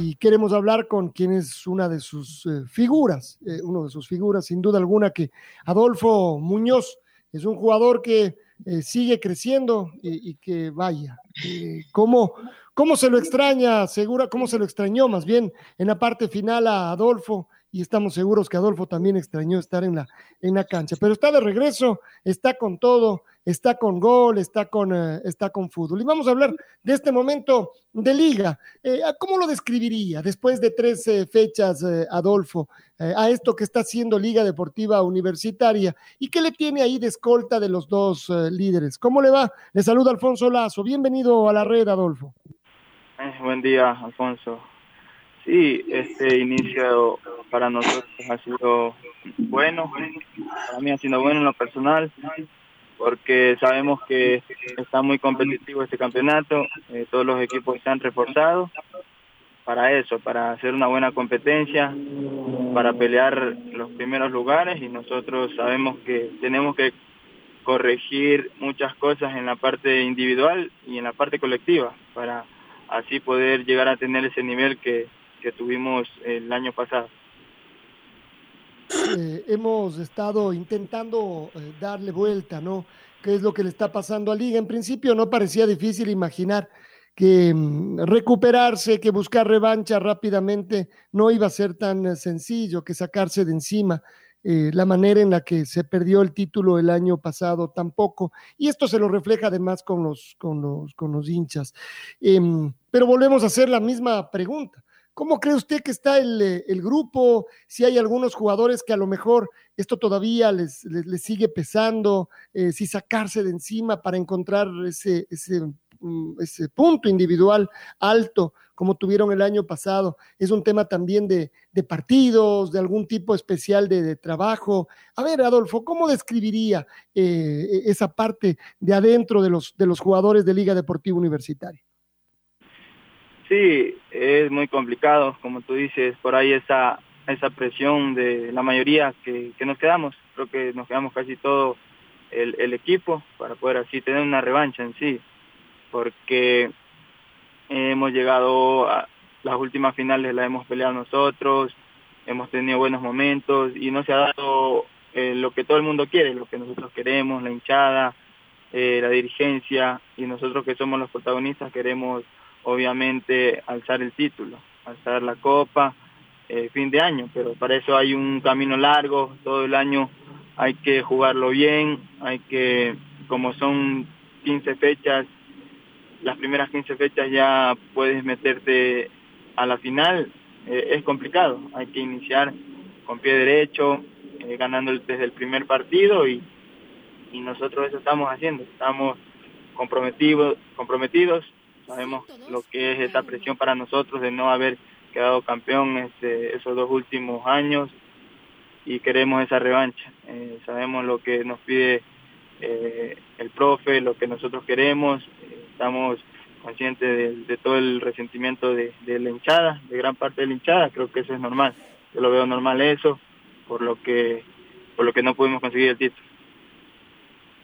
y queremos hablar con quien es una de sus eh, figuras, eh, uno de sus figuras, sin duda alguna, que Adolfo Muñoz es un jugador que eh, sigue creciendo y, que vaya, ¿cómo, ¿cómo, se lo extraña, segura, cómo se lo extrañó más bien en la parte final a Adolfo y estamos seguros que Adolfo también extrañó estar en la, en la cancha, pero está de regreso, está con todo, está con gol, está con, eh, está con fútbol. Y vamos a hablar de este momento de liga. Eh, ¿Cómo lo describiría después de tres fechas, eh, Adolfo, a esto que está haciendo Liga Deportiva Universitaria? ¿Y qué le tiene ahí de escolta de los dos líderes? ¿Cómo le va? Le saluda Alfonso Lazo. Bienvenido a la red, Adolfo. buen día, Alfonso. Sí, este inicio para nosotros ha sido bueno, para mí ha sido bueno en lo personal, porque sabemos que está muy competitivo este campeonato, eh, todos los equipos están reforzados para eso, para hacer una buena competencia, para pelear los primeros lugares y nosotros sabemos que tenemos que corregir muchas cosas en la parte individual y en la parte colectiva para así poder llegar a tener ese nivel que, que tuvimos el año pasado. Eh, hemos estado intentando eh, darle vuelta, ¿no? ¿Qué es lo que le está pasando a Liga? En principio no parecía difícil imaginar que mm, recuperarse, que buscar revancha rápidamente no iba a ser tan eh, sencillo, que sacarse de encima la manera en la que se perdió el título el año pasado tampoco. Y esto se lo refleja además con los, con los, con los hinchas. Em, pero volvemos a hacer la misma pregunta. ¿Cómo cree usted que está el, grupo? Si hay algunos jugadores que a lo mejor esto todavía les, les, sigue pesando, eh, si sacarse de encima para encontrar ese, ese, mm, ese, punto individual alto como tuvieron el año pasado. Es un tema también de, partidos, de algún tipo especial de, trabajo. A ver, Adolfo, ¿cómo describiría eh, esa parte de adentro de los, de los jugadores de Liga Deportiva Universitaria? Sí, es muy complicado, como tú dices, por ahí esa, esa presión de la mayoría que, nos quedamos, creo que nos quedamos casi todo el, equipo para poder así tener una revancha en sí, porque hemos llegado a las últimas finales, las hemos peleado nosotros, hemos tenido buenos momentos y no se ha dado eh, lo que todo el mundo quiere, lo que nosotros queremos, la hinchada, eh, la dirigencia y nosotros que somos los protagonistas queremos obviamente alzar el título, alzar la copa, eh, fin de año, pero para eso hay un camino largo, todo el año hay que jugarlo bien, hay que, como son 15 fechas, las primeras 15 fechas ya puedes meterte a la final, eh, es complicado, hay que iniciar con pie derecho, eh, ganando desde el primer partido y, y nosotros eso estamos haciendo, estamos comprometidos, comprometidos sabemos lo que es esa presión para nosotros de no haber quedado campeón este, esos dos últimos años y queremos esa revancha. Eh, sabemos lo que nos pide eh, el profe, lo que nosotros queremos, eh, estamos conscientes de, todo el resentimiento de, de, la hinchada, de gran parte de la hinchada, creo que eso es normal, yo lo veo normal eso, por lo que, por lo que no pudimos conseguir el título.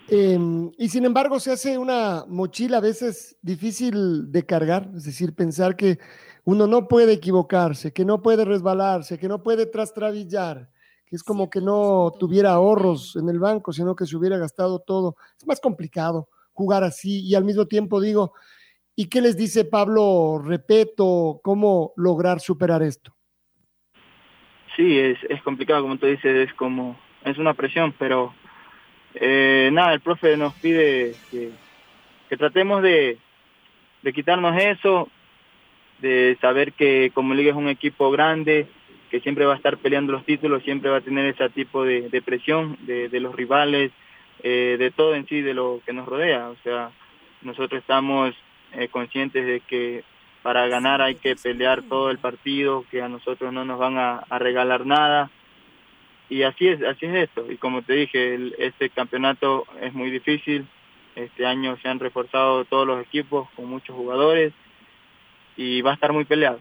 Em, y sin embargo, se hace una mochila a veces difícil de cargar, es decir, pensar que uno no puede equivocarse, que no puede resbalarse, que no puede trastrabillar, que es como que no tuviera ahorros en el banco, sino que se hubiera gastado todo. Es más complicado jugar así y al mismo tiempo digo, ¿y qué les dice Pablo Repeto? ¿Cómo lograr superar esto? Sí, es, es complicado, como tú dices, es como, es una presión, pero eh, nada, el profe nos pide que, tratemos de, quitarnos eso, de saber que como Liga es un equipo grande, que siempre va a estar peleando los títulos, siempre va a tener ese tipo de, presión de, de, los rivales, eh, de todo en sí, de lo que nos rodea. O sea, nosotros estamos eh, conscientes de que para ganar hay que pelear todo el partido, que a nosotros no nos van a, regalar nada. Y así es, así es esto. Y como te dije, este campeonato es muy difícil. Este año se han reforzado todos los equipos con muchos jugadores y va a estar muy peleado.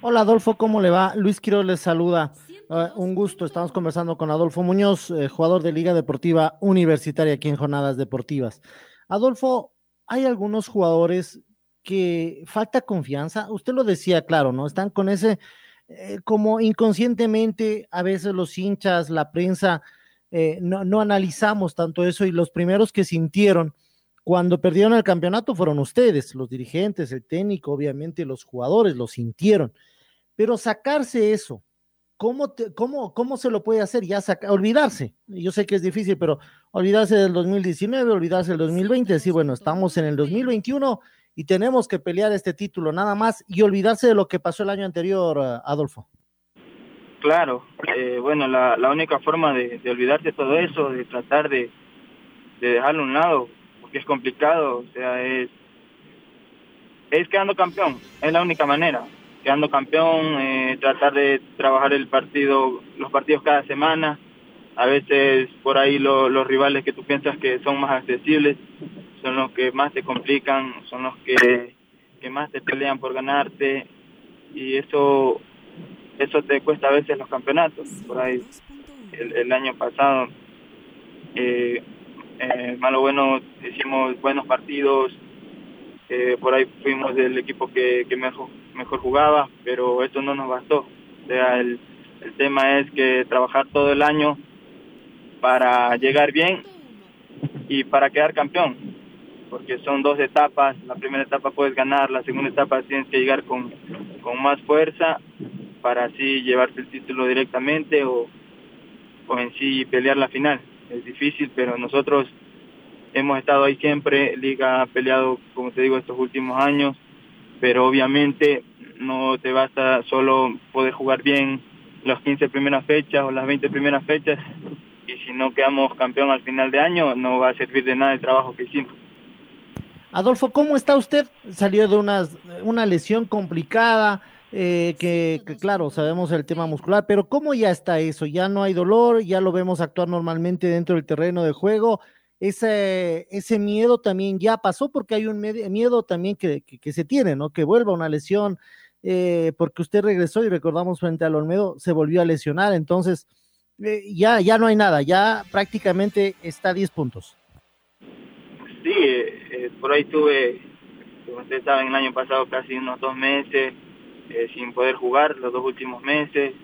Hola Adolfo, ¿cómo le va? Luis Quiroz les saluda. Ah, un gusto, estamos conversando con Adolfo Muñoz, eh, jugador de Liga Deportiva Universitaria aquí en Jornadas Deportivas. Adolfo, hay algunos jugadores que falta confianza. Usted lo decía, claro, ¿no? Están con ese, eh, como inconscientemente, a veces los hinchas, la prensa, eh, no, no, analizamos tanto eso y los primeros que sintieron cuando perdieron el campeonato fueron ustedes, los dirigentes, el técnico, obviamente los jugadores, lo sintieron. Pero sacarse eso, ¿cómo, cómo, cómo se lo puede hacer? Ya saca, olvidarse. Yo sé que es difícil, pero olvidarse del 2019, olvidarse del 2020, decir, bueno, estamos en el 2021 y tenemos que pelear este título nada más y olvidarse de lo que pasó el año anterior, Adolfo. Claro, eh, bueno, la, única forma de, olvidarse de todo eso, de tratar de, dejarlo a un lado, porque es complicado, o sea, es, es quedando campeón, es la única manera, quedando campeón, eh, tratar de trabajar el partido, los partidos cada semana, a veces por ahí los rivales que tú piensas que son más accesibles, son los que más te complican, son los que, más te pelean por ganarte y eso eso te cuesta a veces los campeonatos. Por ahí el, año pasado, eh, eh, malo bueno, hicimos buenos partidos, eh, por ahí fuimos del equipo que, mejor, mejor jugaba, pero eso no nos bastó. O sea, el, el tema es que trabajar todo el año para llegar bien y para quedar campeón porque son dos etapas, la primera etapa puedes ganar, la segunda etapa tienes que llegar con, con más fuerza para así llevarte el título directamente o, o en sí pelear la final. Es difícil, pero nosotros hemos estado ahí siempre, Liga ha peleado, como te digo, estos últimos años, pero obviamente no te basta solo poder jugar bien las 15 primeras fechas o las 20 primeras fechas si no quedamos campeón al final de año no va a servir de nada el trabajo que hicimos. Adolfo, ¿cómo está usted? Salió de una, una lesión complicada, eh, que, claro, sabemos el tema muscular, pero ¿cómo ya está eso? Ya no hay dolor, ya lo vemos actuar normalmente dentro del terreno de juego. Ese, ese miedo también ya pasó porque hay un miedo también que, que, se tiene, ¿no? Que vuelva una lesión, eh, porque usted regresó y recordamos frente al Olmedo, se volvió a lesionar, entonces eh, ya, ya no hay nada, ya prácticamente está a 10 puntos sí, eh, eh, por ahí tuve, como ustedes saben, el año pasado casi unos dos meses eh, sin poder jugar, los dos últimos meses.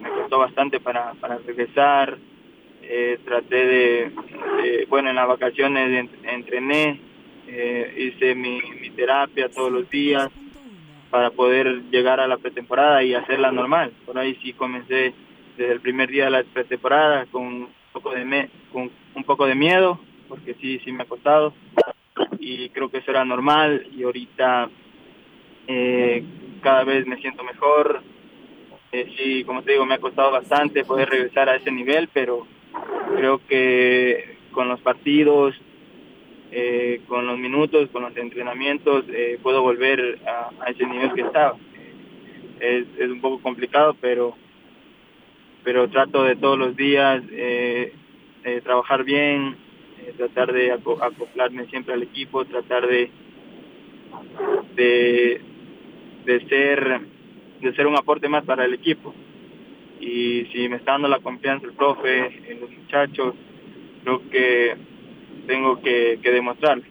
Me costó bastante para, para regresar. traté de, bueno, en las vacaciones entrené, hice mi, mi terapia todos los días para poder llegar a la pretemporada y hacerla normal. Por ahí sí comencé desde el primer día de la pretemporada con un poco de, me, con un poco de miedo, porque sí, sí me ha costado y creo que eso era normal y ahorita eh, cada vez me siento mejor. Eh, sí, como te digo, me ha costado bastante poder regresar a ese nivel, pero creo que con los partidos, eh, con los minutos, con los entrenamientos, puedo volver a, ese nivel que estaba. Es, es, un poco complicado, pero pero trato de todos los días trabajar bien, eh, tratar de acoplarme siempre al equipo, tratar de, de, de, ser, de ser un aporte más para el equipo. Y si me está dando la confianza el profe, en los muchachos, creo que tengo que, que demostrarlo.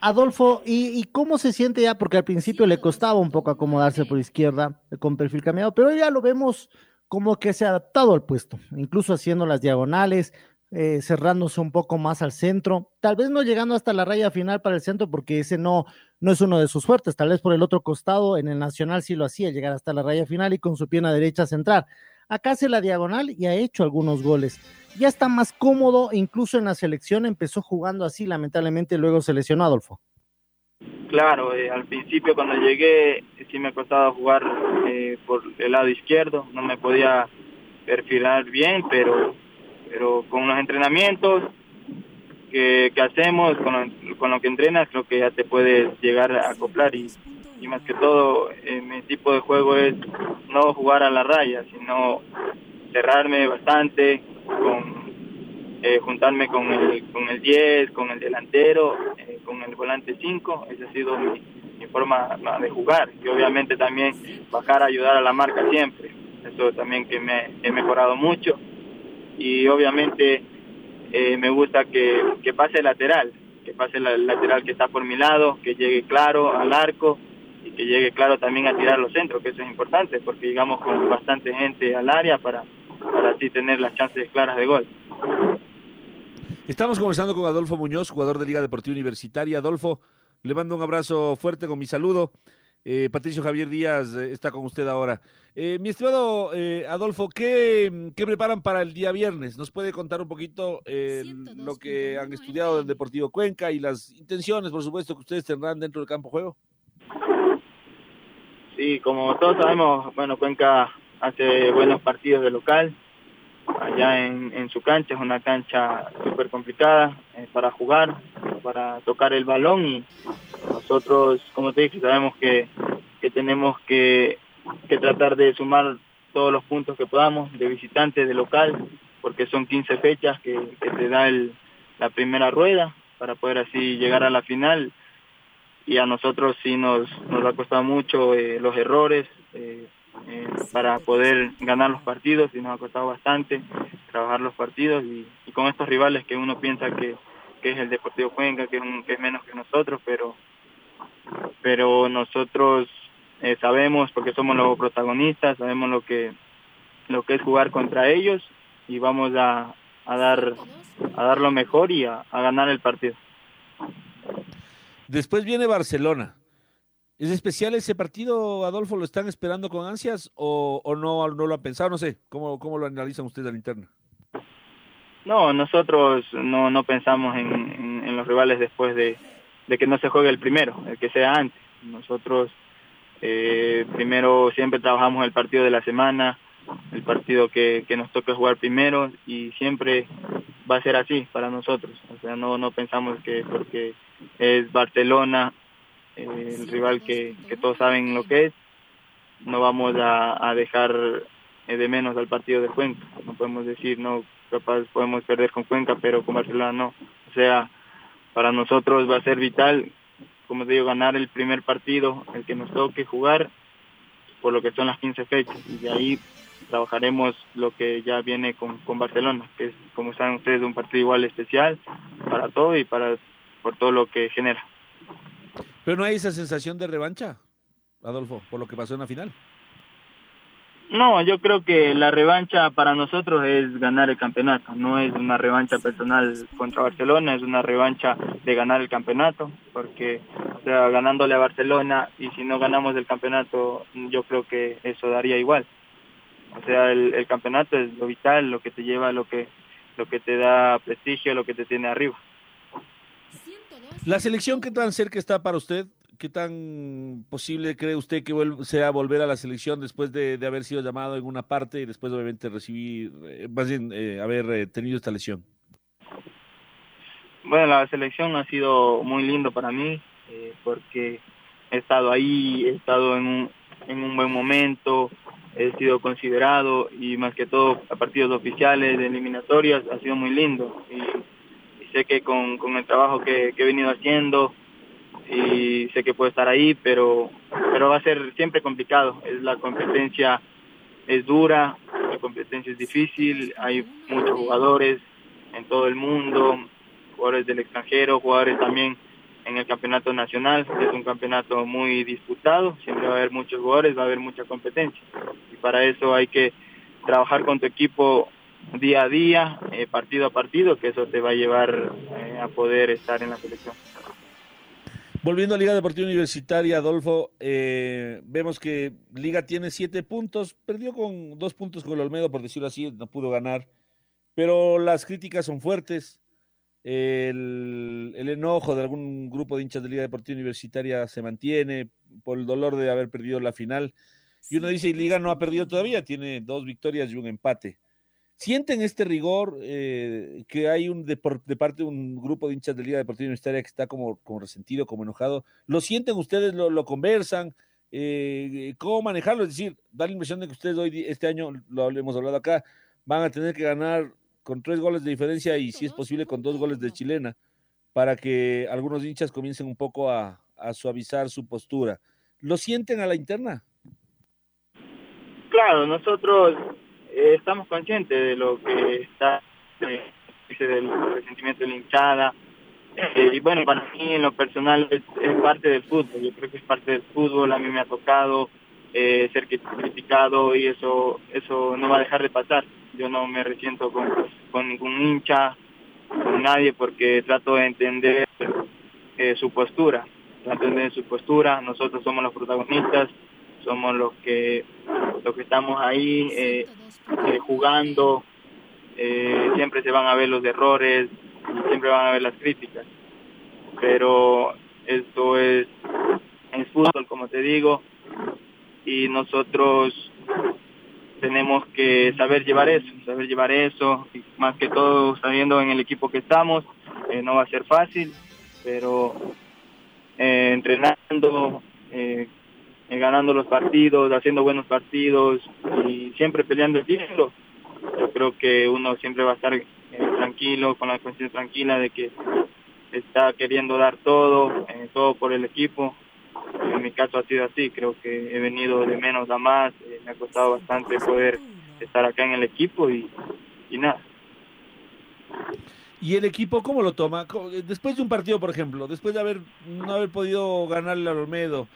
Adolfo, ¿y, ¿y, cómo se siente ya? Porque al principio le costaba un poco acomodarse por izquierda con perfil cambiado, pero ya lo vemos como que se ha adaptado al puesto, incluso haciendo las diagonales, eh, cerrándose un poco más al centro, tal vez no llegando hasta la raya final para el centro, porque ese no, no es uno de sus fuertes, tal vez por el otro costado, en el Nacional sí lo hacía, llegar hasta la raya final y con su pierna derecha centrar. Acá hace la diagonal y ha hecho algunos goles. Ya está más cómodo, incluso en la selección empezó jugando así, lamentablemente luego se lesionó Adolfo. Claro, eh, al principio cuando llegué sí me costaba jugar eh, por el lado izquierdo, no me podía perfilar bien, pero, pero con los entrenamientos que, hacemos, con con lo, que entrenas, creo que ya te puedes llegar a acoplar y, y más que todo mi tipo de juego es no jugar a la raya, sino cerrarme bastante, con eh, juntarme con el, con el 10, con el delantero, eh, con el volante 5, esa ha sido mi, mi, forma de jugar. Y obviamente también bajar a ayudar a la marca siempre, eso también que me he mejorado mucho. Y obviamente eh, me gusta que, que pase lateral, que pase el lateral que está por mi lado, que llegue claro al arco que llegue claro también a tirar los centros, que eso es importante porque llegamos con bastante gente al área para, para así tener las chances claras de gol. Estamos conversando con Adolfo Muñoz, jugador de Liga Deportiva Universitaria. Adolfo, le mando un abrazo fuerte con mi saludo. Eh, Patricio Javier Díaz eh, está con usted ahora. Eh, mi estimado eh, Adolfo, ¿qué, ¿qué, preparan para el día viernes? ¿Nos puede contar un poquito lo que han estudiado del Deportivo Cuenca y las intenciones, por supuesto, que ustedes tendrán dentro del campo juego? Sí, como todos sabemos, bueno, Cuenca hace buenos partidos de local, allá en, en su cancha, es una cancha súper complicada eh, para jugar, para tocar el balón. Y nosotros, como te dije, sabemos que, que tenemos que, que tratar de sumar todos los puntos que podamos de visitante, de local, porque son 15 fechas que, que te da el, la primera rueda para poder así llegar a la final y a nosotros sí nos, nos ha costado mucho eh, los errores, eh, eh, para poder ganar los partidos y nos ha costado bastante trabajar los partidos y, con estos rivales que uno piensa que, que es el Deportivo Cuenca, que es, que es menos que nosotros, pero, pero nosotros sabemos, porque somos los protagonistas, sabemos lo que, lo que es jugar contra ellos y vamos a, a, dar, a dar lo mejor y a, a ganar el partido. Después viene Barcelona. ¿Es especial ese partido, Adolfo? ¿Lo están esperando con ansias o, o no, no lo han pensado? No sé, ¿cómo, lo analizan ustedes a la interna? No, nosotros no, no pensamos en, en, los rivales después de, de, que no se juegue el primero, el que sea antes. Nosotros eh, primero siempre trabajamos el partido de la semana, el partido que, que nos toca jugar primero y siempre va a ser así para nosotros. O sea, no, no pensamos que porque es Barcelona eh, el rival que, que, todos saben lo que es, no vamos a, a dejar eh, de menos al partido de Cuenca. No podemos decir, no, capaz podemos perder con Cuenca, pero con Barcelona no. O sea, para nosotros va a ser vital, como te digo, ganar el primer partido, el que nos toque jugar, por lo que son las 15 fechas. Y de ahí trabajaremos lo que ya viene con, con Barcelona, que es, como saben ustedes, un partido igual especial para todo y para por todo lo que genera. Pero no hay esa sensación de revancha, Adolfo, por lo que pasó en la final. No, yo creo que la revancha para nosotros es ganar el campeonato, no es una revancha personal contra Barcelona, es una revancha de ganar el campeonato, porque o sea, ganándole a Barcelona y si no ganamos el campeonato, yo creo que eso daría igual. O sea, el, el campeonato es lo vital, lo que te lleva, lo que lo que te da prestigio, lo que te tiene arriba. La selección, ¿qué tan cerca está para usted? ¿Qué tan posible cree usted que sea volver a la selección después de, de, haber sido llamado en una parte y después obviamente recibir, eh, más bien eh, haber eh, tenido esta lesión? Bueno, la selección ha sido muy lindo para mí eh, porque he estado ahí, he estado en un, en un buen momento, he sido considerado y más que todo a partidos oficiales, de eliminatorias, ha sido muy lindo. Y, sé que con, con el trabajo que, que, he venido haciendo y sé que puedo estar ahí, pero, pero va a ser siempre complicado. Es la competencia es dura, la competencia es difícil, hay muchos jugadores en todo el mundo, jugadores del extranjero, jugadores también en el campeonato nacional, es un campeonato muy disputado, siempre va a haber muchos jugadores, va a haber mucha competencia. Y para eso hay que trabajar con tu equipo día a día, eh, partido a partido, que eso te va a llevar eh, a poder estar en la selección. Volviendo a Liga Deportiva Universitaria, Adolfo, eh, vemos que Liga tiene siete puntos, perdió con dos puntos con el Olmedo, por decirlo así, no pudo ganar, pero las críticas son fuertes. El, el, enojo de algún grupo de hinchas de Liga Deportiva Universitaria se mantiene por el dolor de haber perdido la final. Y uno dice, Liga no ha perdido todavía, tiene dos victorias y un empate. ¿Sienten este rigor eh, que hay un de, por, de, parte de un grupo de hinchas de Liga Deportiva Universitaria que está como, como resentido, como enojado? ¿Lo sienten ustedes, lo, lo conversan? Eh, ¿Cómo manejarlo? Es decir, da la impresión de que ustedes hoy, este año, lo hemos hablado acá, van a tener que ganar con tres goles de diferencia y si es posible con dos goles de chilena para que algunos hinchas comiencen un poco a, a suavizar su postura. ¿Lo sienten a la interna? Claro, nosotros eh, estamos conscientes de lo que está eh, del resentimiento de la hinchada. Eh, y bueno, para mí en lo personal es, es, parte del fútbol, yo creo que es parte del fútbol, a mí me ha tocado eh, ser criticado y eso eso no va a dejar de pasar. Yo no me resiento con, con ningún hincha, con nadie, porque trato de entender su postura, trato de entender su postura, nosotros somos los protagonistas, somos los que los que estamos ahí eh, eh, jugando eh, siempre se van a ver los errores siempre van a ver las críticas. Pero esto es es fútbol como te digo y nosotros tenemos que saber llevar eso saber llevar eso y más que todo sabiendo en el equipo que estamos no va a ser fácil pero entrenando ganando los partidos, haciendo buenos partidos y siempre peleando el título. Yo creo que uno siempre va a estar eh, tranquilo, con la conciencia tranquila de que está queriendo dar todo, eh, todo por el equipo. En mi caso ha sido así, creo que he venido de menos a más, eh, me ha costado bastante poder estar acá en el equipo y, y nada. ¿Y el equipo cómo lo toma? Después de un partido, por ejemplo, después de haber no haber podido ganarle al Olmedo,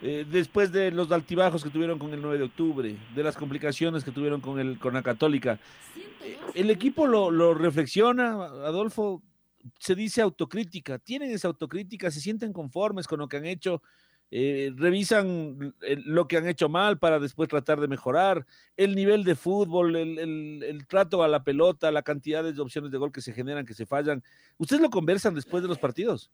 eh, después de los altibajos que tuvieron con el 9 de octubre, de las complicaciones que tuvieron con, el, con la Católica, eh, ¿el equipo lo, reflexiona, Adolfo? Se dice autocrítica, tienen esa autocrítica, se sienten conformes con lo que han hecho, eh, revisan lo que han hecho mal para después tratar de mejorar, el nivel de fútbol, el, trato a la pelota, la cantidad de opciones de gol que se generan, que se fallan. ¿Ustedes lo conversan después de los partidos?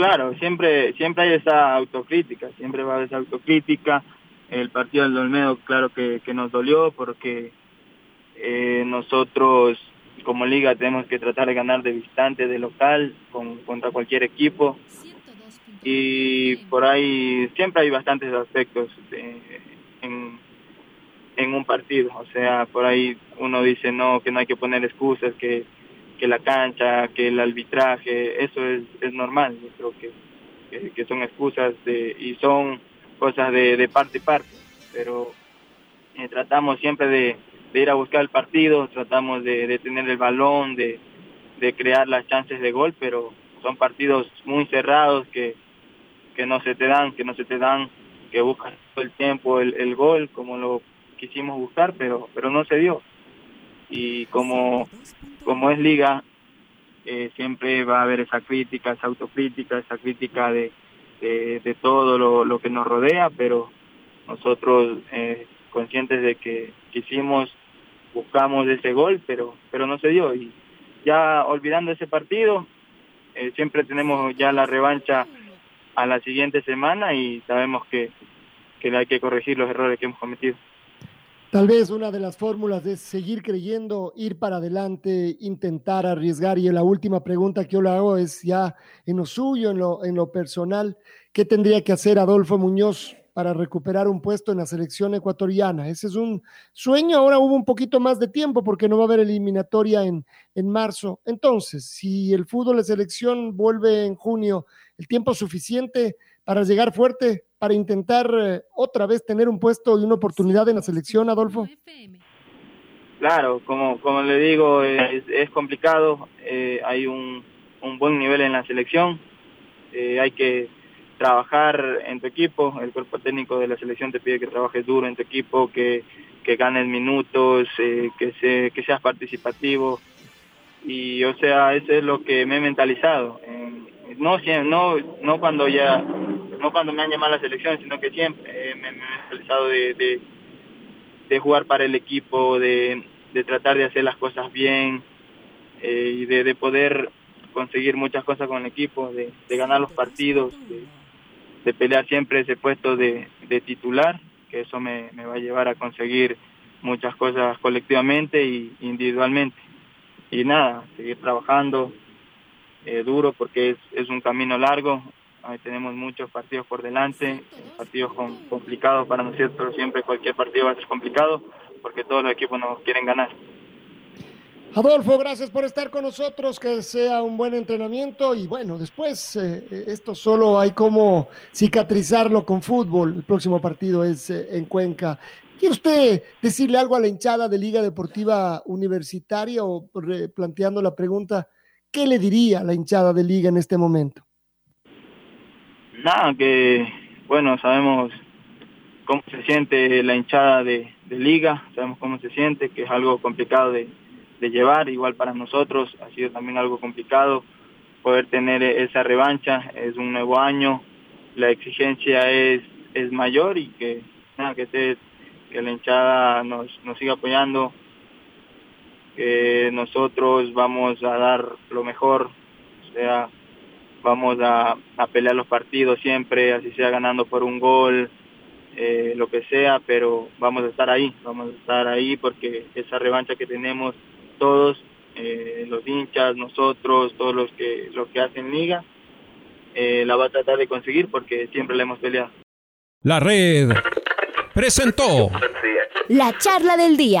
Claro, siempre, siempre hay esa autocrítica, siempre va a haber esa autocrítica. El partido del Olmedo, claro que, que nos dolió porque eh, nosotros como liga tenemos que tratar de ganar de visitante, de local, con, contra cualquier equipo y por ahí siempre hay bastantes aspectos de, en, en un partido, o sea, por ahí uno dice no, que no hay que poner excusas, que, que la cancha, que el arbitraje, eso es, es normal, yo creo que, que, son excusas de, y son cosas de, de parte y parte, pero eh, tratamos siempre de, de ir a buscar el partido, tratamos de, de tener el balón, de, de crear las chances de gol, pero son partidos muy cerrados que que no se te dan, que no se te dan, que buscan todo el tiempo el, el gol como lo quisimos buscar, pero pero no se dio. Y como, como es liga, eh, siempre va a haber esa crítica, esa autocrítica, esa crítica de, de, todo lo, lo, que nos rodea, pero nosotros eh, conscientes de que quisimos, buscamos ese gol, pero, pero no se dio. Y ya olvidando ese partido, eh, siempre tenemos ya la revancha a la siguiente semana y sabemos que, que hay que corregir los errores que hemos cometido. Tal vez una de las fórmulas es seguir creyendo, ir para adelante, intentar arriesgar. Y la última pregunta que yo le hago es ya en lo suyo, en lo, en lo personal, ¿qué tendría que hacer Adolfo Muñoz para recuperar un puesto en la selección ecuatoriana? Ese es un sueño. Ahora hubo un poquito más de tiempo porque no va a haber eliminatoria en, en marzo. Entonces, si el fútbol de selección vuelve en junio, el tiempo suficiente para llegar fuerte, para intentar eh, otra vez tener un puesto y una oportunidad en la selección, Adolfo? Claro, como, como le digo, es, complicado, eh, hay un, un, buen nivel en la selección, eh, hay que trabajar en tu equipo, el cuerpo técnico de la selección te pide que trabajes duro en tu equipo, que, que ganes minutos, que, se, que seas participativo, y o sea, eso es lo que me he mentalizado, en, no, no, no cuando ya, no cuando me han llamado a la selección, sino que siempre me, me, he realizado de, de, jugar para el equipo, de, de, tratar de hacer las cosas bien eh, y de, de, poder conseguir muchas cosas con el equipo, de, ganar los partidos, de, pelear siempre ese puesto de, titular, que eso me, me va a llevar a conseguir muchas cosas colectivamente e individualmente. Y nada, seguir trabajando eh, duro porque es, es un camino largo, tenemos muchos partidos por delante, partidos complicados para nosotros, siempre cualquier partido va a ser complicado porque todos los equipos nos quieren ganar. Adolfo, gracias por estar con nosotros, que sea un buen entrenamiento y bueno, después eh, esto solo hay como cicatrizarlo con fútbol. El próximo partido es eh, en Cuenca. ¿Quiere usted decirle algo a la hinchada de Liga Deportiva Universitaria o planteando la pregunta, ¿qué le diría a la hinchada de Liga en este momento? Nada, que bueno, sabemos cómo se siente la hinchada de, Liga, sabemos cómo se siente, que es algo complicado de, llevar, igual para nosotros ha sido también algo complicado poder tener esa revancha, es un nuevo año, la exigencia es, es mayor y que nada, que esté que la hinchada nos, nos siga apoyando, que nosotros vamos a dar lo mejor, o sea, vamos a, a pelear los partidos siempre, así sea ganando por un gol, eh, lo que sea, pero vamos a estar ahí, vamos a estar ahí porque esa revancha que tenemos todos, eh, los hinchas, nosotros, todos los que, los que hacen liga, eh, la va a tratar de conseguir porque siempre la hemos peleado. La red presentó la charla del día.